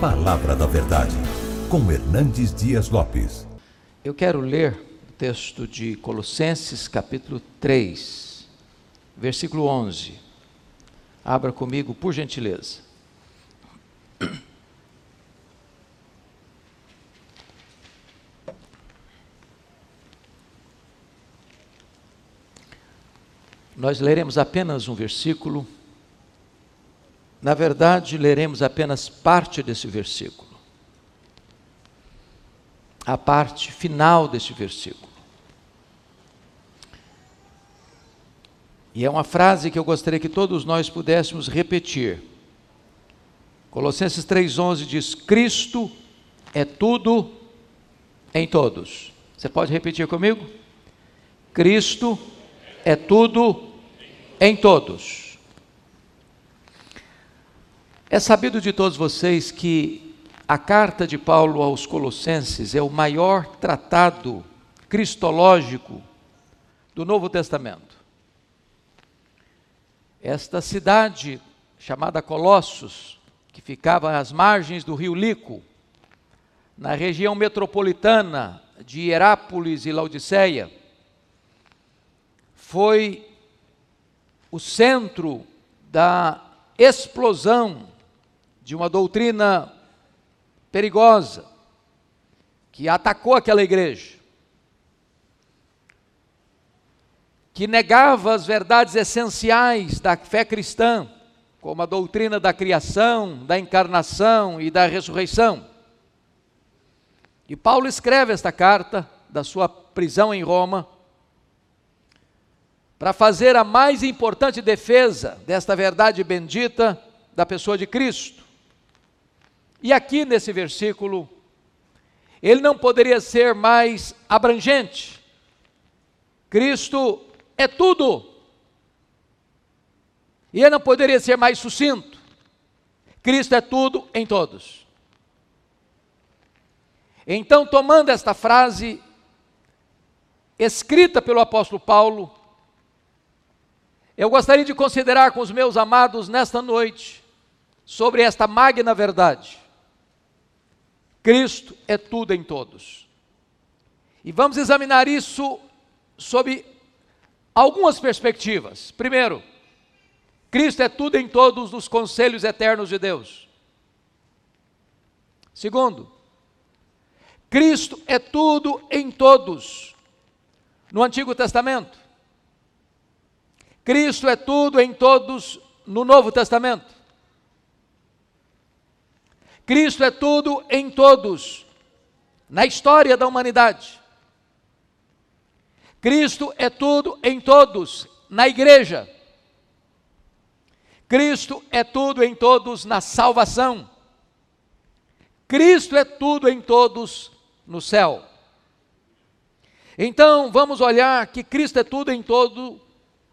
Palavra da Verdade, com Hernandes Dias Lopes. Eu quero ler o texto de Colossenses, capítulo 3, versículo 11. Abra comigo, por gentileza. Nós leremos apenas um versículo na verdade, leremos apenas parte desse versículo. A parte final desse versículo. E é uma frase que eu gostaria que todos nós pudéssemos repetir. Colossenses 3,11 diz: Cristo é tudo em todos. Você pode repetir comigo? Cristo é tudo em todos. É sabido de todos vocês que a carta de Paulo aos Colossenses é o maior tratado cristológico do Novo Testamento. Esta cidade chamada Colossos, que ficava às margens do rio Lico, na região metropolitana de Hierápolis e Laodiceia, foi o centro da explosão de uma doutrina perigosa que atacou aquela igreja, que negava as verdades essenciais da fé cristã, como a doutrina da criação, da encarnação e da ressurreição. E Paulo escreve esta carta da sua prisão em Roma para fazer a mais importante defesa desta verdade bendita da pessoa de Cristo. E aqui nesse versículo, ele não poderia ser mais abrangente. Cristo é tudo. E ele não poderia ser mais sucinto. Cristo é tudo em todos. Então, tomando esta frase, escrita pelo apóstolo Paulo, eu gostaria de considerar com os meus amados nesta noite sobre esta magna verdade. Cristo é tudo em todos. E vamos examinar isso sob algumas perspectivas. Primeiro, Cristo é tudo em todos os conselhos eternos de Deus. Segundo, Cristo é tudo em todos no Antigo Testamento. Cristo é tudo em todos no Novo Testamento. Cristo é tudo em todos, na história da humanidade. Cristo é tudo em todos, na igreja. Cristo é tudo em todos na salvação. Cristo é tudo em todos no céu. Então, vamos olhar que Cristo é tudo em todo,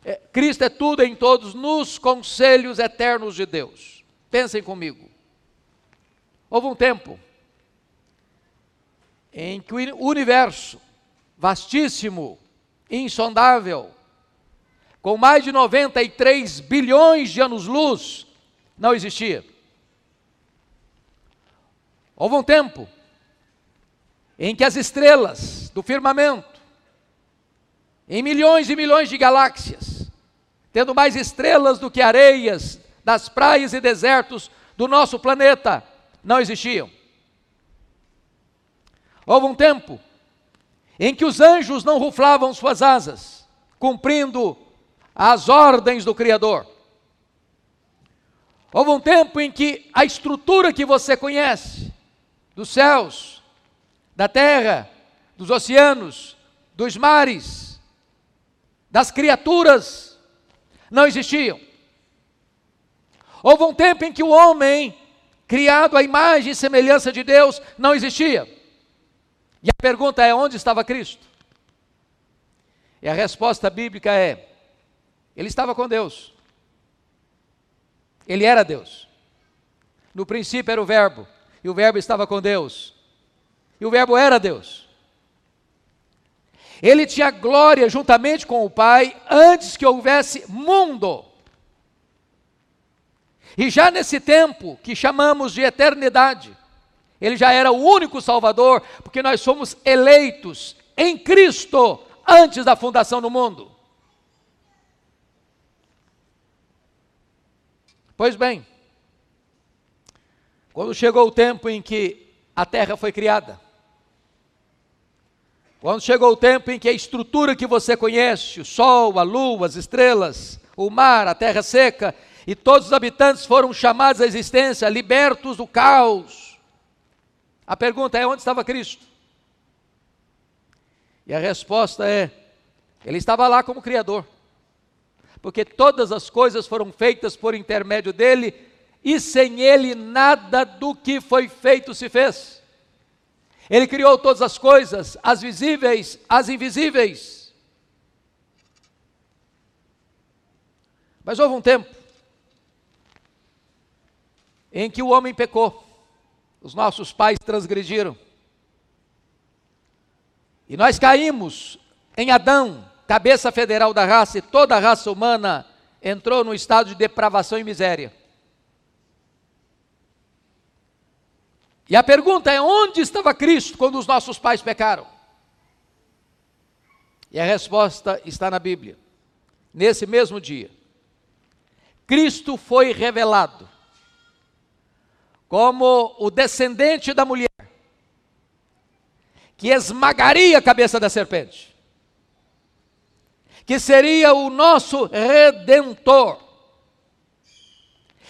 é, Cristo é tudo em todos nos conselhos eternos de Deus. Pensem comigo. Houve um tempo em que o universo, vastíssimo, insondável, com mais de 93 bilhões de anos-luz, não existia. Houve um tempo em que as estrelas do firmamento, em milhões e milhões de galáxias, tendo mais estrelas do que areias das praias e desertos do nosso planeta, não existiam. Houve um tempo em que os anjos não ruflavam suas asas, cumprindo as ordens do Criador. Houve um tempo em que a estrutura que você conhece, dos céus, da terra, dos oceanos, dos mares, das criaturas, não existiam. Houve um tempo em que o homem criado à imagem e semelhança de Deus, não existia. E a pergunta é: onde estava Cristo? E a resposta bíblica é: ele estava com Deus. Ele era Deus. No princípio era o Verbo, e o Verbo estava com Deus. E o Verbo era Deus. Ele tinha glória juntamente com o Pai antes que houvesse mundo. E já nesse tempo que chamamos de eternidade, ele já era o único Salvador, porque nós somos eleitos em Cristo antes da fundação do mundo. Pois bem, quando chegou o tempo em que a terra foi criada, quando chegou o tempo em que a estrutura que você conhece, o sol, a lua, as estrelas, o mar, a terra seca, e todos os habitantes foram chamados à existência, libertos do caos. A pergunta é: onde estava Cristo? E a resposta é: ele estava lá como Criador, porque todas as coisas foram feitas por intermédio dele, e sem ele nada do que foi feito se fez. Ele criou todas as coisas, as visíveis, as invisíveis. Mas houve um tempo em que o homem pecou, os nossos pais transgrediram. E nós caímos em Adão, cabeça federal da raça, e toda a raça humana entrou num estado de depravação e miséria. E a pergunta é: onde estava Cristo quando os nossos pais pecaram? E a resposta está na Bíblia. Nesse mesmo dia, Cristo foi revelado como o descendente da mulher que esmagaria a cabeça da serpente, que seria o nosso redentor.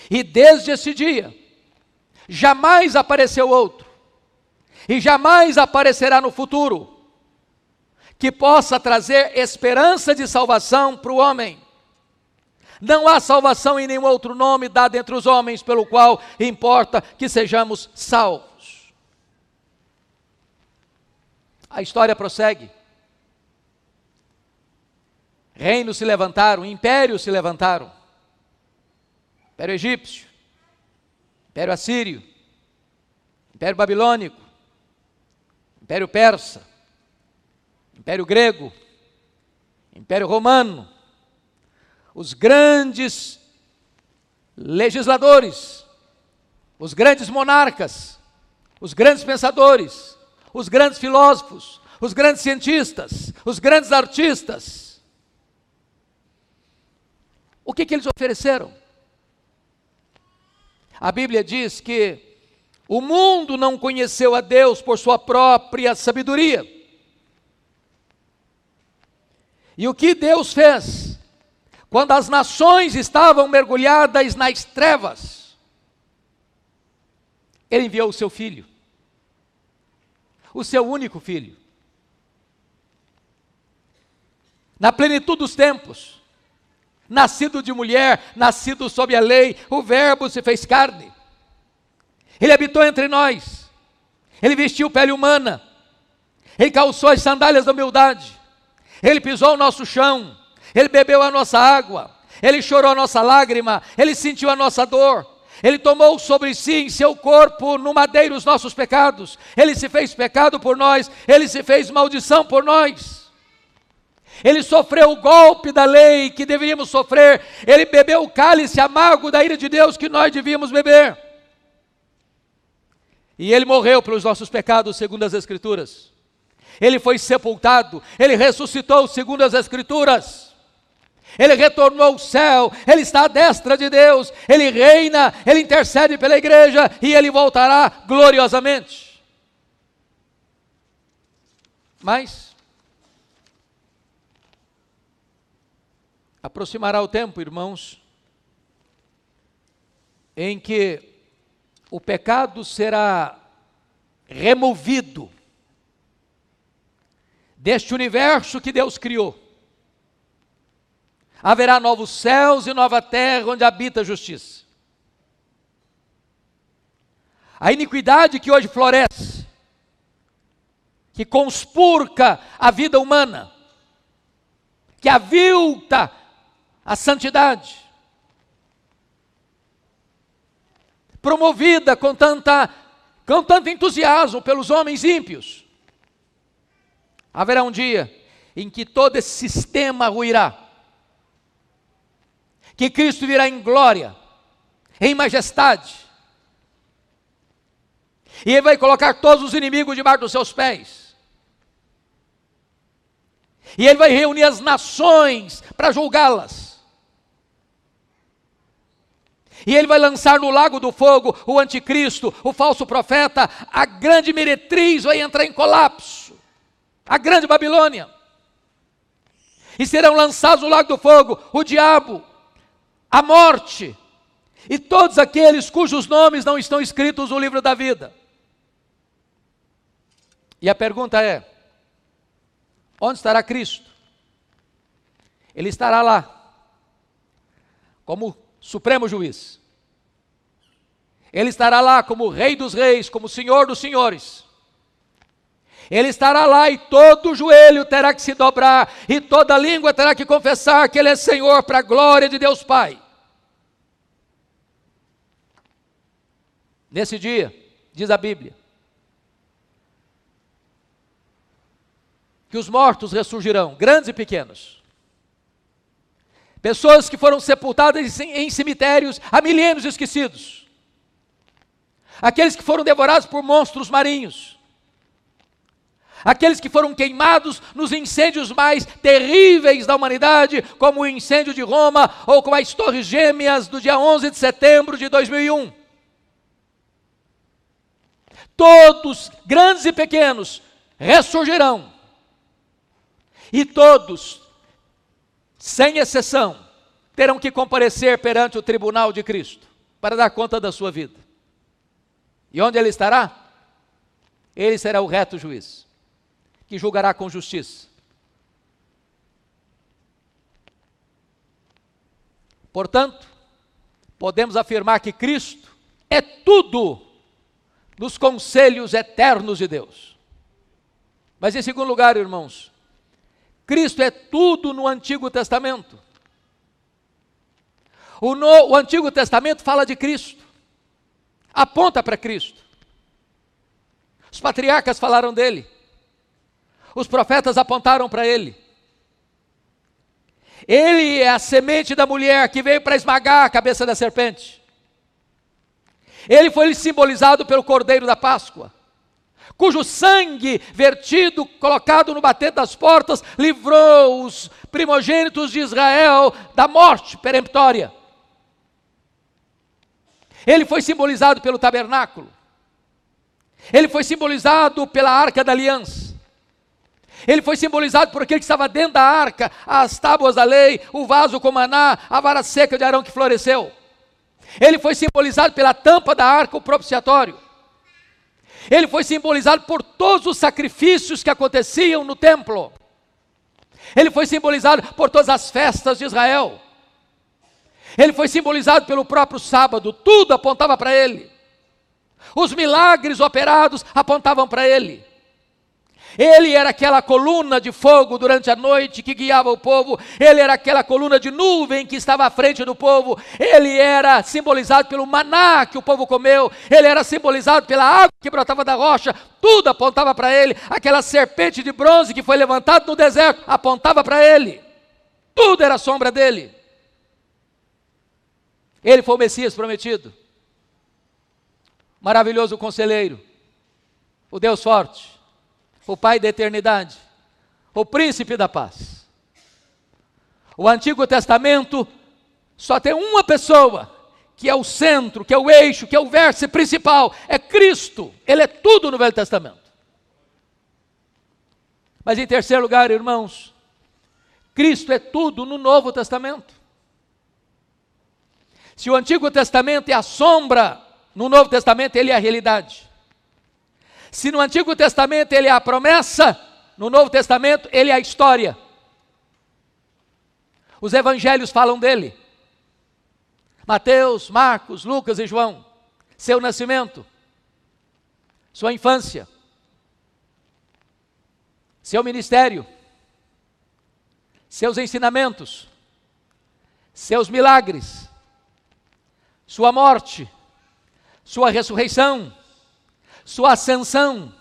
E desde esse dia, jamais apareceu outro, e jamais aparecerá no futuro, que possa trazer esperança de salvação para o homem. Não há salvação em nenhum outro nome dado entre os homens, pelo qual importa que sejamos salvos. A história prossegue. Reinos se levantaram, impérios se levantaram. Império egípcio, Império assírio, Império babilônico, Império persa, Império grego, Império romano, os grandes legisladores, os grandes monarcas, os grandes pensadores, os grandes filósofos, os grandes cientistas, os grandes artistas. O que, que eles ofereceram? A Bíblia diz que o mundo não conheceu a Deus por sua própria sabedoria. E o que Deus fez? Quando as nações estavam mergulhadas nas trevas, Ele enviou o seu filho o seu único filho. Na plenitude dos tempos, nascido de mulher, nascido sob a lei, o Verbo se fez carne. Ele habitou entre nós. Ele vestiu pele humana. Ele calçou as sandálias da humildade. Ele pisou o nosso chão. Ele bebeu a nossa água. Ele chorou a nossa lágrima. Ele sentiu a nossa dor. Ele tomou sobre si em seu corpo no madeiro os nossos pecados. Ele se fez pecado por nós, ele se fez maldição por nós. Ele sofreu o golpe da lei que deveríamos sofrer. Ele bebeu o cálice amargo da ira de Deus que nós devíamos beber. E ele morreu pelos nossos pecados, segundo as Escrituras. Ele foi sepultado, ele ressuscitou, segundo as Escrituras ele retornou ao céu, ele está à destra de Deus, ele reina, ele intercede pela igreja e ele voltará gloriosamente. Mas aproximará o tempo, irmãos, em que o pecado será removido deste universo que Deus criou haverá novos céus e nova terra onde habita a justiça. A iniquidade que hoje floresce, que conspurca a vida humana, que avilta a santidade, promovida com, tanta, com tanto entusiasmo pelos homens ímpios. Haverá um dia em que todo esse sistema ruirá que Cristo virá em glória, em majestade. E ele vai colocar todos os inimigos debaixo dos seus pés. E ele vai reunir as nações para julgá-las. E ele vai lançar no lago do fogo o anticristo, o falso profeta, a grande meretriz vai entrar em colapso. A grande Babilônia. E serão lançados no lago do fogo o diabo, a morte, e todos aqueles cujos nomes não estão escritos no livro da vida. E a pergunta é: onde estará Cristo? Ele estará lá, como Supremo Juiz. Ele estará lá como Rei dos Reis, como Senhor dos Senhores. Ele estará lá e todo joelho terá que se dobrar, e toda língua terá que confessar que Ele é Senhor para a glória de Deus Pai. Nesse dia, diz a Bíblia, que os mortos ressurgirão, grandes e pequenos. Pessoas que foram sepultadas em cemitérios há milênios esquecidos. Aqueles que foram devorados por monstros marinhos. Aqueles que foram queimados nos incêndios mais terríveis da humanidade, como o incêndio de Roma ou como as Torres Gêmeas do dia 11 de setembro de 2001. Todos, grandes e pequenos, ressurgirão e todos, sem exceção, terão que comparecer perante o tribunal de Cristo para dar conta da sua vida. E onde ele estará? Ele será o reto juiz, que julgará com justiça. Portanto, podemos afirmar que Cristo é tudo nos conselhos eternos de Deus. Mas em segundo lugar, irmãos, Cristo é tudo no Antigo Testamento. O, no, o Antigo Testamento fala de Cristo, aponta para Cristo. Os patriarcas falaram dele, os profetas apontaram para ele. Ele é a semente da mulher que veio para esmagar a cabeça da serpente. Ele foi simbolizado pelo cordeiro da Páscoa cujo sangue vertido, colocado no batente das portas, livrou os primogênitos de Israel da morte peremptória. Ele foi simbolizado pelo tabernáculo. Ele foi simbolizado pela arca da aliança. Ele foi simbolizado por aquele que estava dentro da arca, as tábuas da lei, o vaso com maná, a vara seca de Arão que floresceu. Ele foi simbolizado pela tampa da arca, o propiciatório. Ele foi simbolizado por todos os sacrifícios que aconteciam no templo. Ele foi simbolizado por todas as festas de Israel. Ele foi simbolizado pelo próprio sábado, tudo apontava para ele. Os milagres operados apontavam para ele. Ele era aquela coluna de fogo durante a noite que guiava o povo, ele era aquela coluna de nuvem que estava à frente do povo, ele era simbolizado pelo maná que o povo comeu, ele era simbolizado pela água que brotava da rocha, tudo apontava para ele, aquela serpente de bronze que foi levantada no deserto apontava para ele, tudo era sombra dele. Ele foi o Messias prometido, maravilhoso conselheiro, o Deus forte o Pai da eternidade, o príncipe da paz. O Antigo Testamento só tem uma pessoa que é o centro, que é o eixo, que é o vértice principal, é Cristo. Ele é tudo no Velho Testamento. Mas em terceiro lugar, irmãos, Cristo é tudo no Novo Testamento. Se o Antigo Testamento é a sombra, no Novo Testamento ele é a realidade. Se no Antigo Testamento ele é a promessa, no Novo Testamento ele é a história. Os evangelhos falam dele. Mateus, Marcos, Lucas e João. Seu nascimento, sua infância, seu ministério, seus ensinamentos, seus milagres, sua morte, sua ressurreição sua ascensão.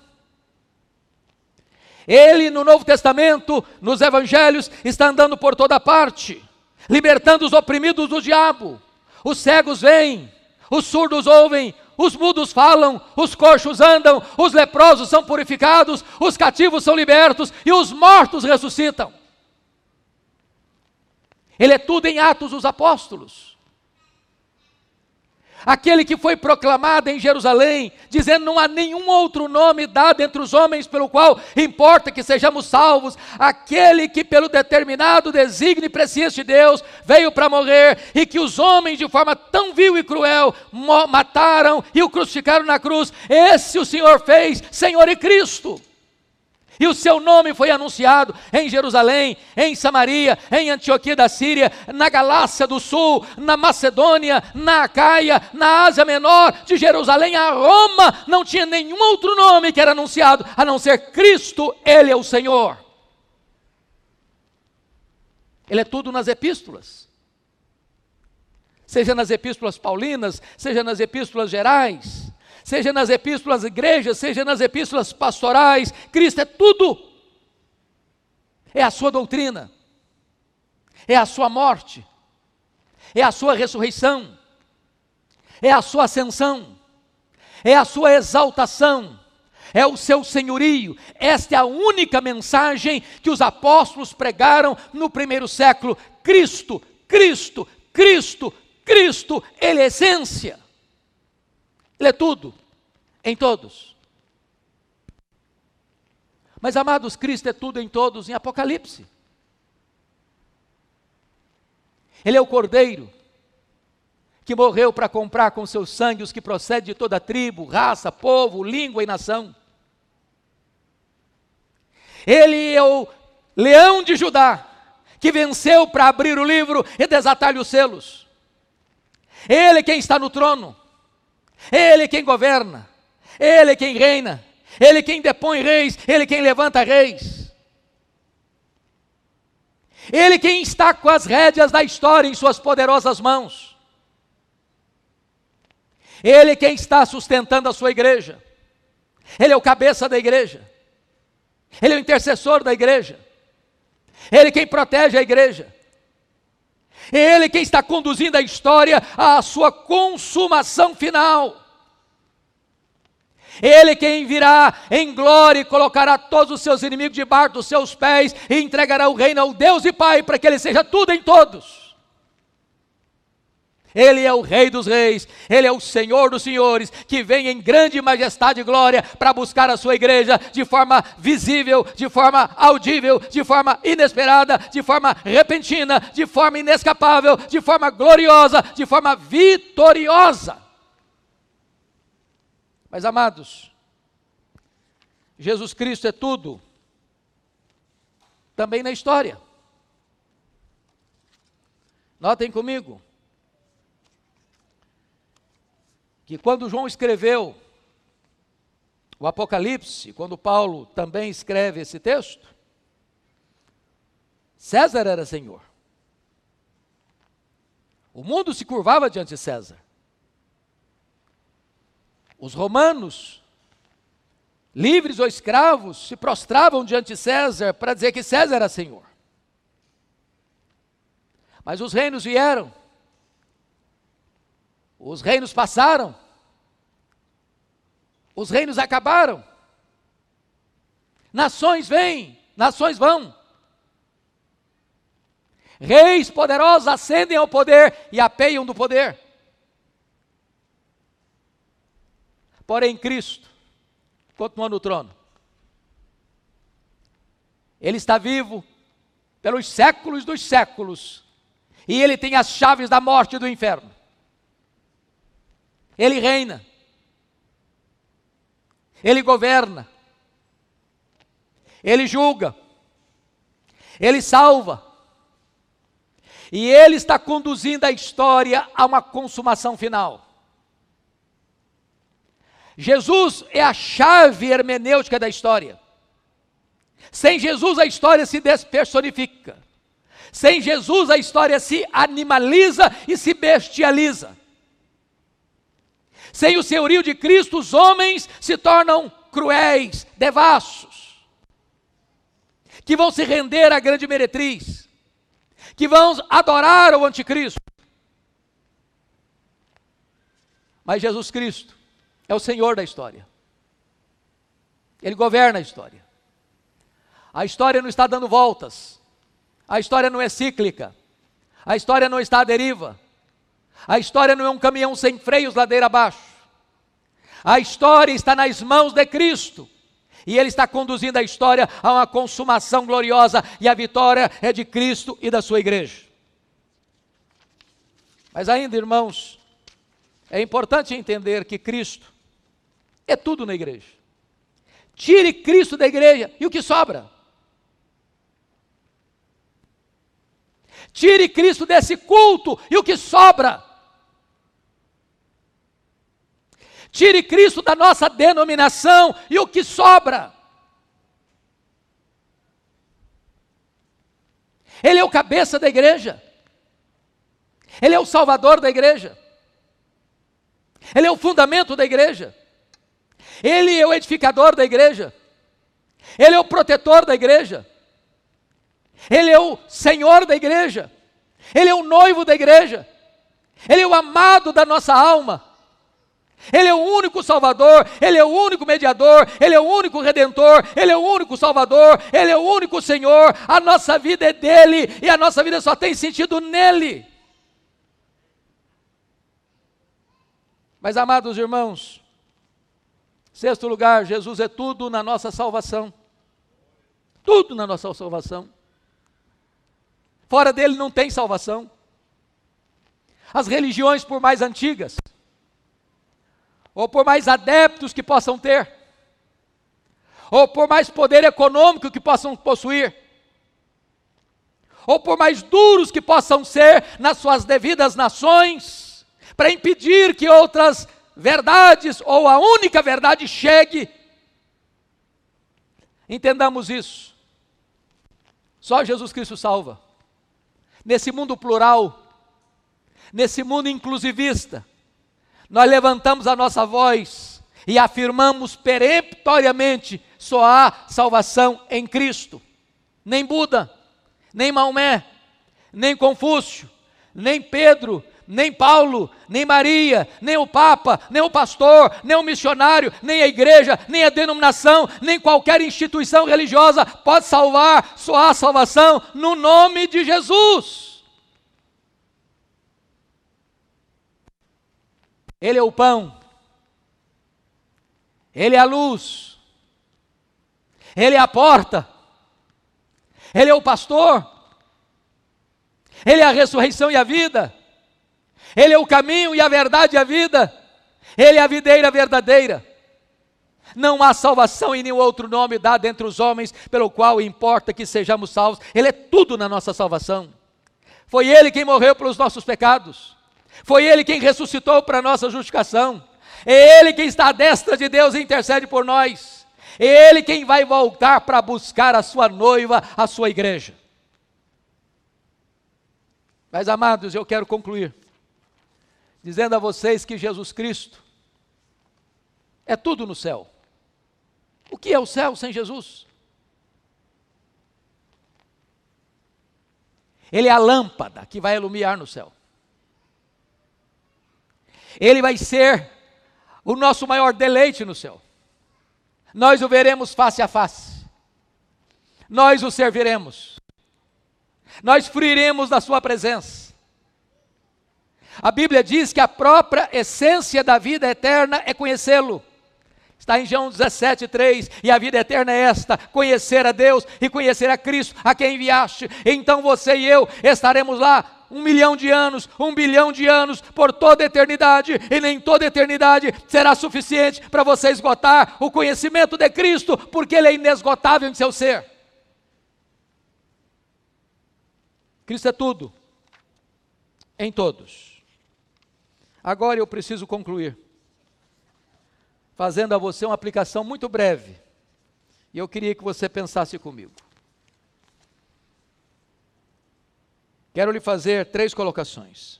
Ele, no Novo Testamento, nos Evangelhos, está andando por toda parte, libertando os oprimidos do diabo. Os cegos veem, os surdos ouvem, os mudos falam, os coxos andam, os leprosos são purificados, os cativos são libertos e os mortos ressuscitam. Ele é tudo em Atos dos Apóstolos aquele que foi proclamado em Jerusalém, dizendo: Não há nenhum outro nome dado entre os homens pelo qual importa que sejamos salvos, aquele que, pelo determinado desígnio e presciência de Deus, veio para morrer e que os homens, de forma tão vil e cruel, mataram e o crucificaram na cruz. Esse o Senhor fez, Senhor e Cristo. E o seu nome foi anunciado em Jerusalém, em Samaria, em Antioquia da Síria, na Galácia do Sul, na Macedônia, na Acaia, na Ásia Menor, de Jerusalém a Roma, não tinha nenhum outro nome que era anunciado a não ser Cristo, Ele é o Senhor. Ele é tudo nas epístolas. Seja nas epístolas paulinas, seja nas epístolas gerais seja nas epístolas igrejas, seja nas epístolas pastorais, Cristo é tudo. É a sua doutrina, é a sua morte, é a sua ressurreição, é a sua ascensão, é a sua exaltação, é o seu senhorio. Esta é a única mensagem que os apóstolos pregaram no primeiro século: Cristo, Cristo, Cristo, Cristo, Ele é essência. Ele é tudo, em todos. Mas, amados, Cristo é tudo em todos em Apocalipse. Ele é o Cordeiro que morreu para comprar com seu sangue os que procedem de toda tribo, raça, povo, língua e nação. Ele é o leão de Judá, que venceu para abrir o livro e desatar os selos. Ele é quem está no trono. Ele é quem governa, Ele é quem reina, Ele é quem depõe reis, Ele é quem levanta reis. Ele é quem está com as rédeas da história em suas poderosas mãos. Ele é quem está sustentando a sua igreja. Ele é o cabeça da igreja. Ele é o intercessor da igreja. Ele é quem protege a igreja. Ele quem está conduzindo a história à sua consumação final. Ele quem virá em glória e colocará todos os seus inimigos debaixo dos seus pés e entregará o reino ao Deus e Pai para que ele seja tudo em todos. Ele é o Rei dos Reis, Ele é o Senhor dos Senhores, que vem em grande majestade e glória para buscar a sua igreja de forma visível, de forma audível, de forma inesperada, de forma repentina, de forma inescapável, de forma gloriosa, de forma vitoriosa. Mas amados, Jesus Cristo é tudo, também na história. Notem comigo. que quando João escreveu o Apocalipse, quando Paulo também escreve esse texto, César era senhor. O mundo se curvava diante de César. Os romanos, livres ou escravos, se prostravam diante de César para dizer que César era senhor. Mas os reinos vieram os reinos passaram, os reinos acabaram, nações vêm, nações vão. Reis poderosos ascendem ao poder e apeiam do poder. Porém, Cristo continua no trono. Ele está vivo pelos séculos dos séculos. E ele tem as chaves da morte e do inferno. Ele reina. Ele governa. Ele julga. Ele salva. E ele está conduzindo a história a uma consumação final. Jesus é a chave hermenêutica da história. Sem Jesus a história se despersonifica. Sem Jesus a história se animaliza e se bestializa. Sem o senhorio de Cristo, os homens se tornam cruéis, devassos, que vão se render à grande meretriz, que vão adorar o anticristo. Mas Jesus Cristo é o Senhor da história. Ele governa a história. A história não está dando voltas. A história não é cíclica. A história não está à deriva. A história não é um caminhão sem freios ladeira abaixo. A história está nas mãos de Cristo. E Ele está conduzindo a história a uma consumação gloriosa. E a vitória é de Cristo e da sua igreja. Mas ainda, irmãos, é importante entender que Cristo é tudo na igreja. Tire Cristo da igreja e o que sobra? Tire Cristo desse culto e o que sobra? Tire Cristo da nossa denominação e o que sobra? Ele é o cabeça da igreja. Ele é o salvador da igreja. Ele é o fundamento da igreja. Ele é o edificador da igreja. Ele é o protetor da igreja. Ele é o Senhor da igreja. Ele é o noivo da igreja. Ele é o amado da nossa alma. Ele é o único Salvador, Ele é o único mediador, Ele é o único redentor, Ele é o único Salvador, Ele é o único Senhor. A nossa vida é dele e a nossa vida só tem sentido nele. Mas, amados irmãos, sexto lugar, Jesus é tudo na nossa salvação. Tudo na nossa salvação. Fora dele não tem salvação. As religiões, por mais antigas, ou por mais adeptos que possam ter, ou por mais poder econômico que possam possuir, ou por mais duros que possam ser nas suas devidas nações, para impedir que outras verdades ou a única verdade chegue. Entendamos isso. Só Jesus Cristo salva. Nesse mundo plural, nesse mundo inclusivista, nós levantamos a nossa voz e afirmamos peremptoriamente: só há salvação em Cristo. Nem Buda, nem Maomé, nem Confúcio, nem Pedro, nem Paulo, nem Maria, nem o Papa, nem o pastor, nem o missionário, nem a igreja, nem a denominação, nem qualquer instituição religiosa pode salvar, só há salvação no nome de Jesus. Ele é o pão, Ele é a luz, Ele é a porta, Ele é o pastor, Ele é a ressurreição e a vida. Ele é o caminho e a verdade e a vida. Ele é a videira verdadeira. Não há salvação em nenhum outro nome dado entre os homens, pelo qual importa que sejamos salvos. Ele é tudo na nossa salvação. Foi Ele quem morreu pelos nossos pecados. Foi Ele quem ressuscitou para a nossa justificação. É Ele quem está à destra de Deus e intercede por nós. É Ele quem vai voltar para buscar a sua noiva, a sua igreja. Mas amados, eu quero concluir dizendo a vocês que Jesus Cristo é tudo no céu. O que é o céu sem Jesus? Ele é a lâmpada que vai iluminar no céu. Ele vai ser o nosso maior deleite no céu. Nós o veremos face a face. Nós o serviremos. Nós fruiremos da sua presença. A Bíblia diz que a própria essência da vida eterna é conhecê-lo. Está em João 17, 3, e a vida eterna é esta: conhecer a Deus e conhecer a Cristo, a quem enviaste. Então você e eu estaremos lá um milhão de anos, um bilhão de anos, por toda a eternidade, e nem toda a eternidade será suficiente para você esgotar o conhecimento de Cristo, porque Ele é inesgotável em seu ser. Cristo é tudo, em todos. Agora eu preciso concluir, fazendo a você uma aplicação muito breve. E eu queria que você pensasse comigo. Quero lhe fazer três colocações.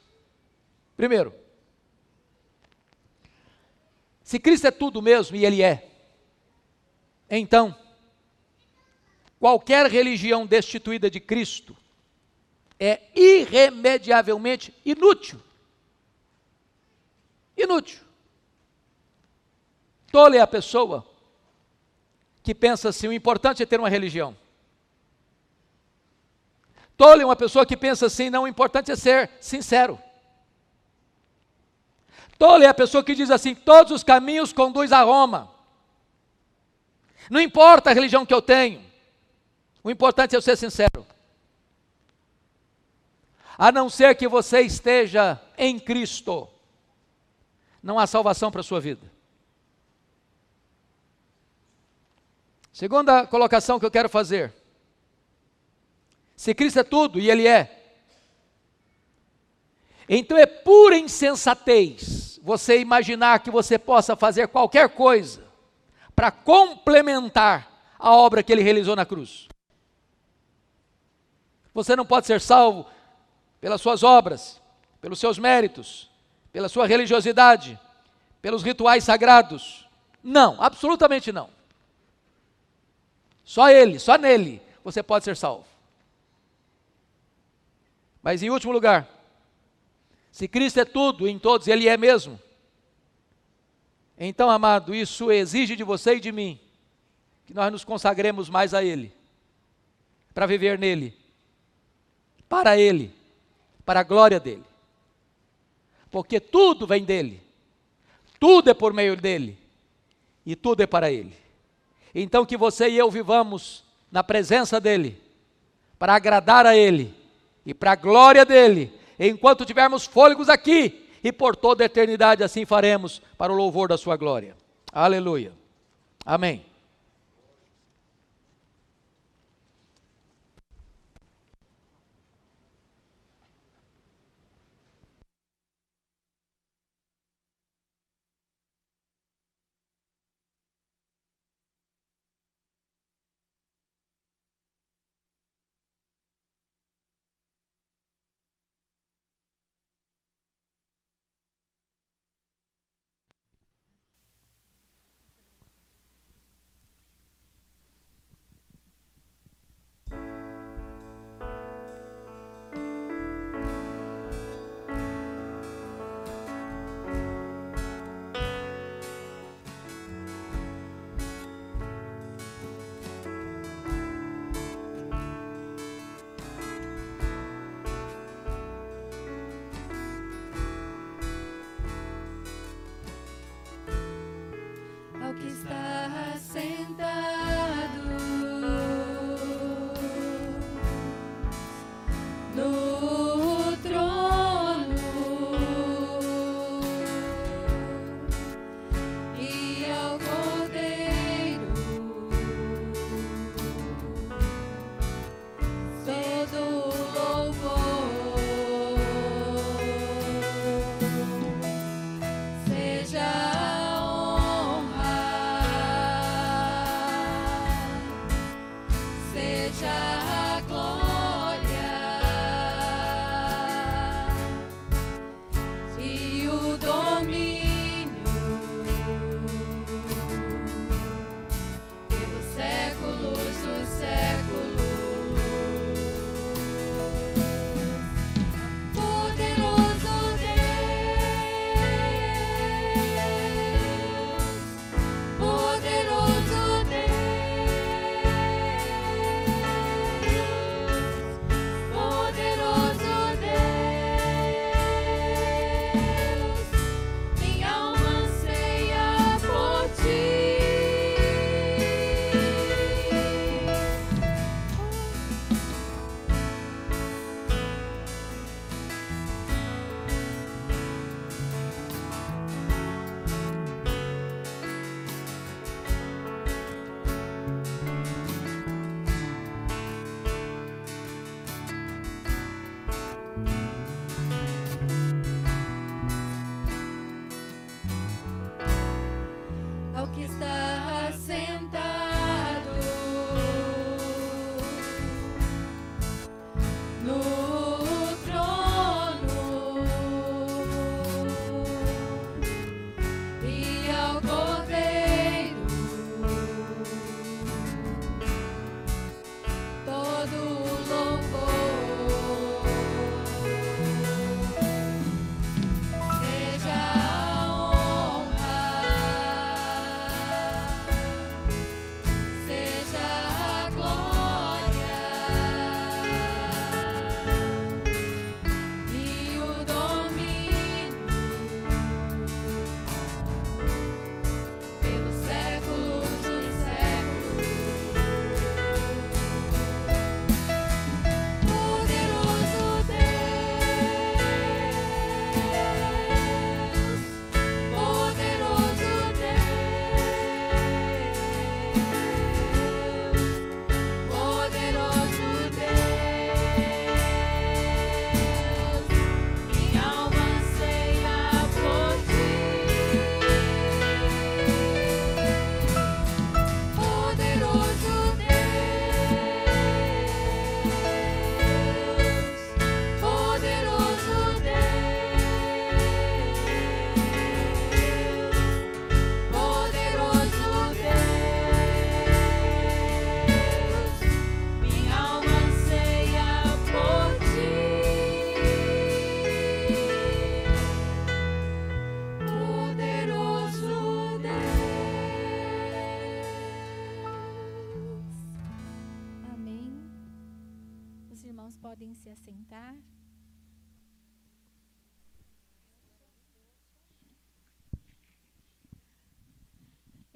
Primeiro, se Cristo é tudo mesmo, e Ele é, então, qualquer religião destituída de Cristo é irremediavelmente inútil. Inútil. Tola é a pessoa que pensa assim: o importante é ter uma religião. Tolo é uma pessoa que pensa assim: não, o importante é ser sincero. Tolo é a pessoa que diz assim: todos os caminhos conduzem a Roma. Não importa a religião que eu tenho, o importante é eu ser sincero. A não ser que você esteja em Cristo, não há salvação para a sua vida. Segunda colocação que eu quero fazer. Se Cristo é tudo, e Ele é, então é pura insensatez você imaginar que você possa fazer qualquer coisa para complementar a obra que Ele realizou na cruz. Você não pode ser salvo pelas suas obras, pelos seus méritos, pela sua religiosidade, pelos rituais sagrados. Não, absolutamente não. Só Ele, só nele você pode ser salvo. Mas em último lugar, se Cristo é tudo em todos, Ele é mesmo. Então, amado, isso exige de você e de mim que nós nos consagremos mais a Ele, para viver nele, para Ele, para a glória dEle. Porque tudo vem dEle, tudo é por meio dEle e tudo é para Ele. Então, que você e eu vivamos na presença dEle, para agradar a Ele e para a glória dele, enquanto tivermos fôlegos aqui, e por toda a eternidade assim faremos, para o louvor da sua glória. Aleluia. Amém.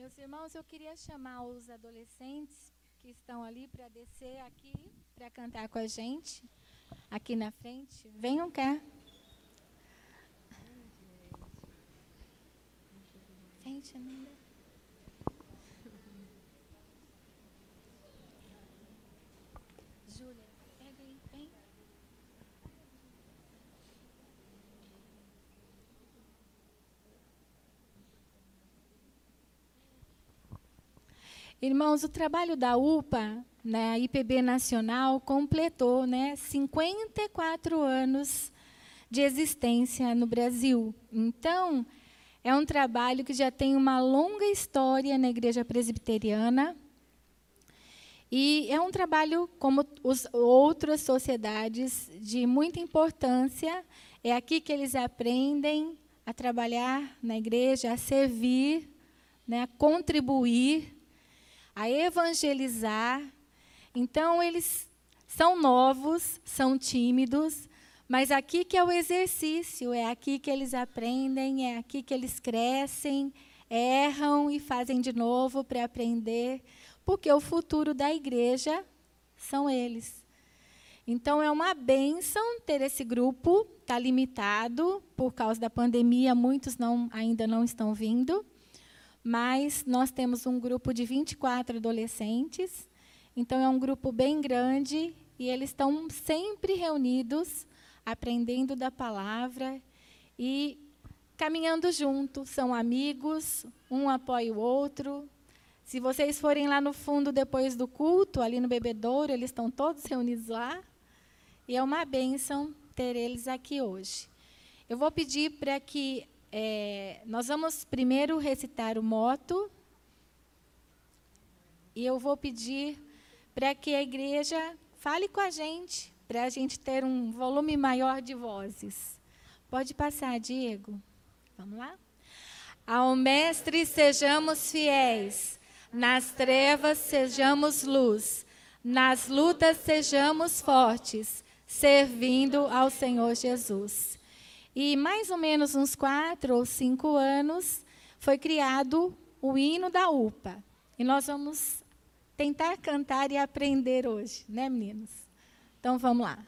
Meus irmãos, eu queria chamar os adolescentes que estão ali para descer aqui, para cantar com a gente, aqui na frente. Venham cá. Gente, Amanda. Irmãos, o trabalho da UPA, né, a IPB Nacional, completou né, 54 anos de existência no Brasil. Então, é um trabalho que já tem uma longa história na Igreja Presbiteriana. E é um trabalho, como as outras sociedades, de muita importância. É aqui que eles aprendem a trabalhar na igreja, a servir, né, a contribuir a evangelizar. Então, eles são novos, são tímidos, mas aqui que é o exercício, é aqui que eles aprendem, é aqui que eles crescem, erram e fazem de novo para aprender, porque o futuro da igreja são eles. Então é uma benção ter esse grupo, está limitado por causa da pandemia, muitos não, ainda não estão vindo mas nós temos um grupo de 24 adolescentes, então é um grupo bem grande e eles estão sempre reunidos, aprendendo da palavra e caminhando juntos, são amigos, um apoia o outro. Se vocês forem lá no fundo depois do culto, ali no bebedouro, eles estão todos reunidos lá. E é uma bênção ter eles aqui hoje. Eu vou pedir para que é, nós vamos primeiro recitar o moto. E eu vou pedir para que a igreja fale com a gente, para a gente ter um volume maior de vozes. Pode passar, Diego. Vamos lá? Ao Mestre sejamos fiéis, nas trevas sejamos luz, nas lutas sejamos fortes, servindo ao Senhor Jesus. E mais ou menos uns quatro ou cinco anos foi criado o hino da UPA. E nós vamos tentar cantar e aprender hoje, né, meninos? Então vamos lá.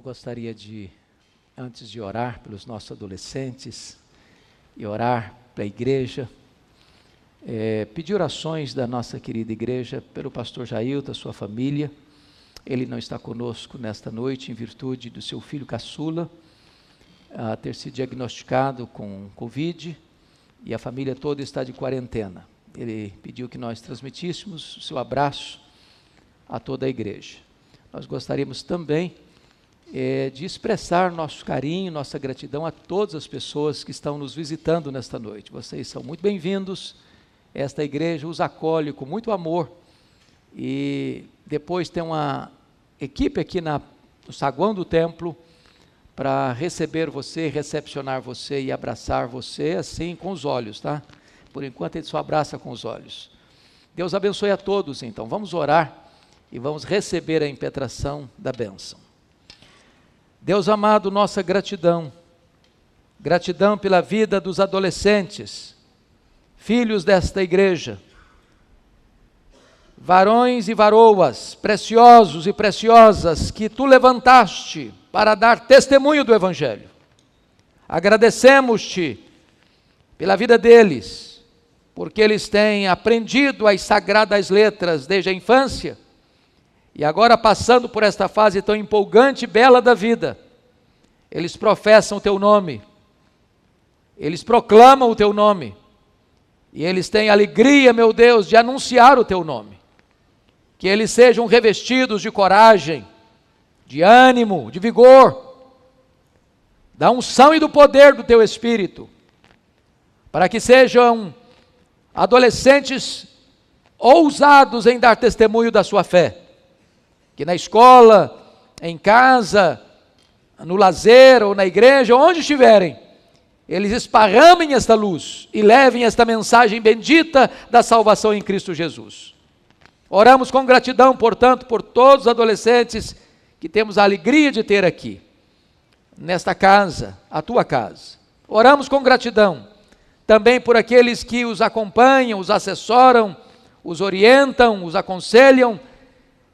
Eu gostaria de, antes de orar pelos nossos adolescentes e orar pela igreja, é, pedir orações da nossa querida igreja pelo pastor Jailton, sua família. Ele não está conosco nesta noite em virtude do seu filho caçula a ter sido diagnosticado com Covid e a família toda está de quarentena. Ele pediu que nós transmitíssemos o seu abraço a toda a igreja. Nós gostaríamos também é, de expressar nosso carinho, nossa gratidão a todas as pessoas que estão nos visitando nesta noite. Vocês são muito bem-vindos. Esta igreja os acolhe com muito amor. E depois tem uma equipe aqui na, no saguão do templo para receber você, recepcionar você e abraçar você assim com os olhos, tá? Por enquanto ele só abraça com os olhos. Deus abençoe a todos, então. Vamos orar e vamos receber a impetração da bênção. Deus amado, nossa gratidão. Gratidão pela vida dos adolescentes, filhos desta igreja. Varões e varoas, preciosos e preciosas, que tu levantaste para dar testemunho do Evangelho. Agradecemos-te pela vida deles, porque eles têm aprendido as sagradas letras desde a infância e agora, passando por esta fase tão empolgante e bela da vida, eles professam o teu nome, eles proclamam o teu nome, e eles têm alegria, meu Deus, de anunciar o teu nome. Que eles sejam revestidos de coragem, de ânimo, de vigor, da unção e do poder do teu Espírito, para que sejam adolescentes ousados em dar testemunho da sua fé que na escola, em casa, no lazer ou na igreja, onde estiverem, eles esparramem esta luz e levem esta mensagem bendita da salvação em Cristo Jesus. Oramos com gratidão, portanto, por todos os adolescentes que temos a alegria de ter aqui, nesta casa, a tua casa. Oramos com gratidão também por aqueles que os acompanham, os assessoram, os orientam, os aconselham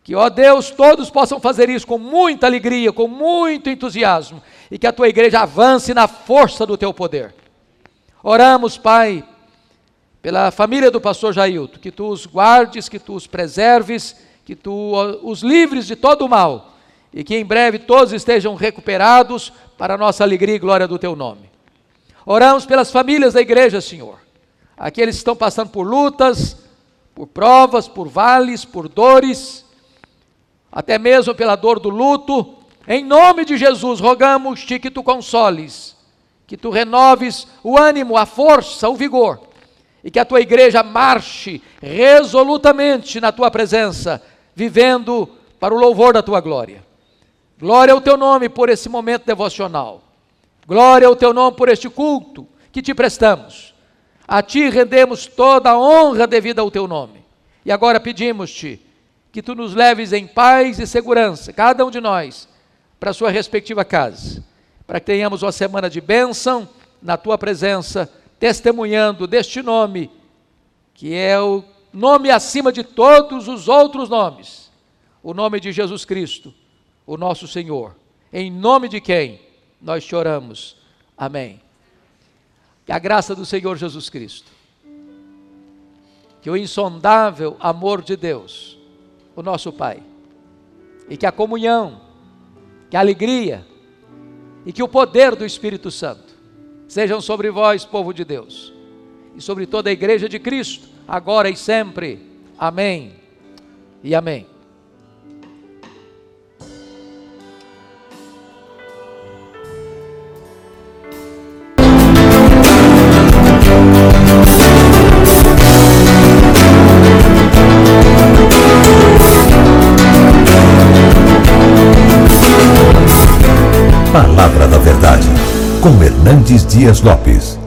que, ó Deus, todos possam fazer isso com muita alegria, com muito entusiasmo, e que a tua igreja avance na força do teu poder. Oramos, Pai, pela família do pastor Jailton, que tu os guardes, que tu os preserves, que tu os livres de todo o mal, e que em breve todos estejam recuperados para a nossa alegria e glória do teu nome. Oramos pelas famílias da igreja, Senhor, aqueles que estão passando por lutas, por provas, por vales, por dores, até mesmo pela dor do luto, em nome de Jesus, rogamos-te que tu consoles, que tu renoves o ânimo, a força, o vigor, e que a tua igreja marche resolutamente na tua presença, vivendo para o louvor da tua glória. Glória ao teu nome por esse momento devocional. Glória ao teu nome por este culto que te prestamos. A ti rendemos toda a honra devida ao teu nome. E agora pedimos-te que tu nos leves em paz e segurança, cada um de nós, para a sua respectiva casa, para que tenhamos uma semana de bênção na tua presença, testemunhando deste nome, que é o nome acima de todos os outros nomes, o nome de Jesus Cristo, o nosso Senhor, em nome de quem nós te oramos. Amém. Que a graça do Senhor Jesus Cristo, que o insondável amor de Deus, o nosso Pai. E que a comunhão, que a alegria e que o poder do Espírito Santo sejam sobre vós, povo de Deus, e sobre toda a igreja de Cristo, agora e sempre. Amém e amém. Com Hernandes Dias Lopes.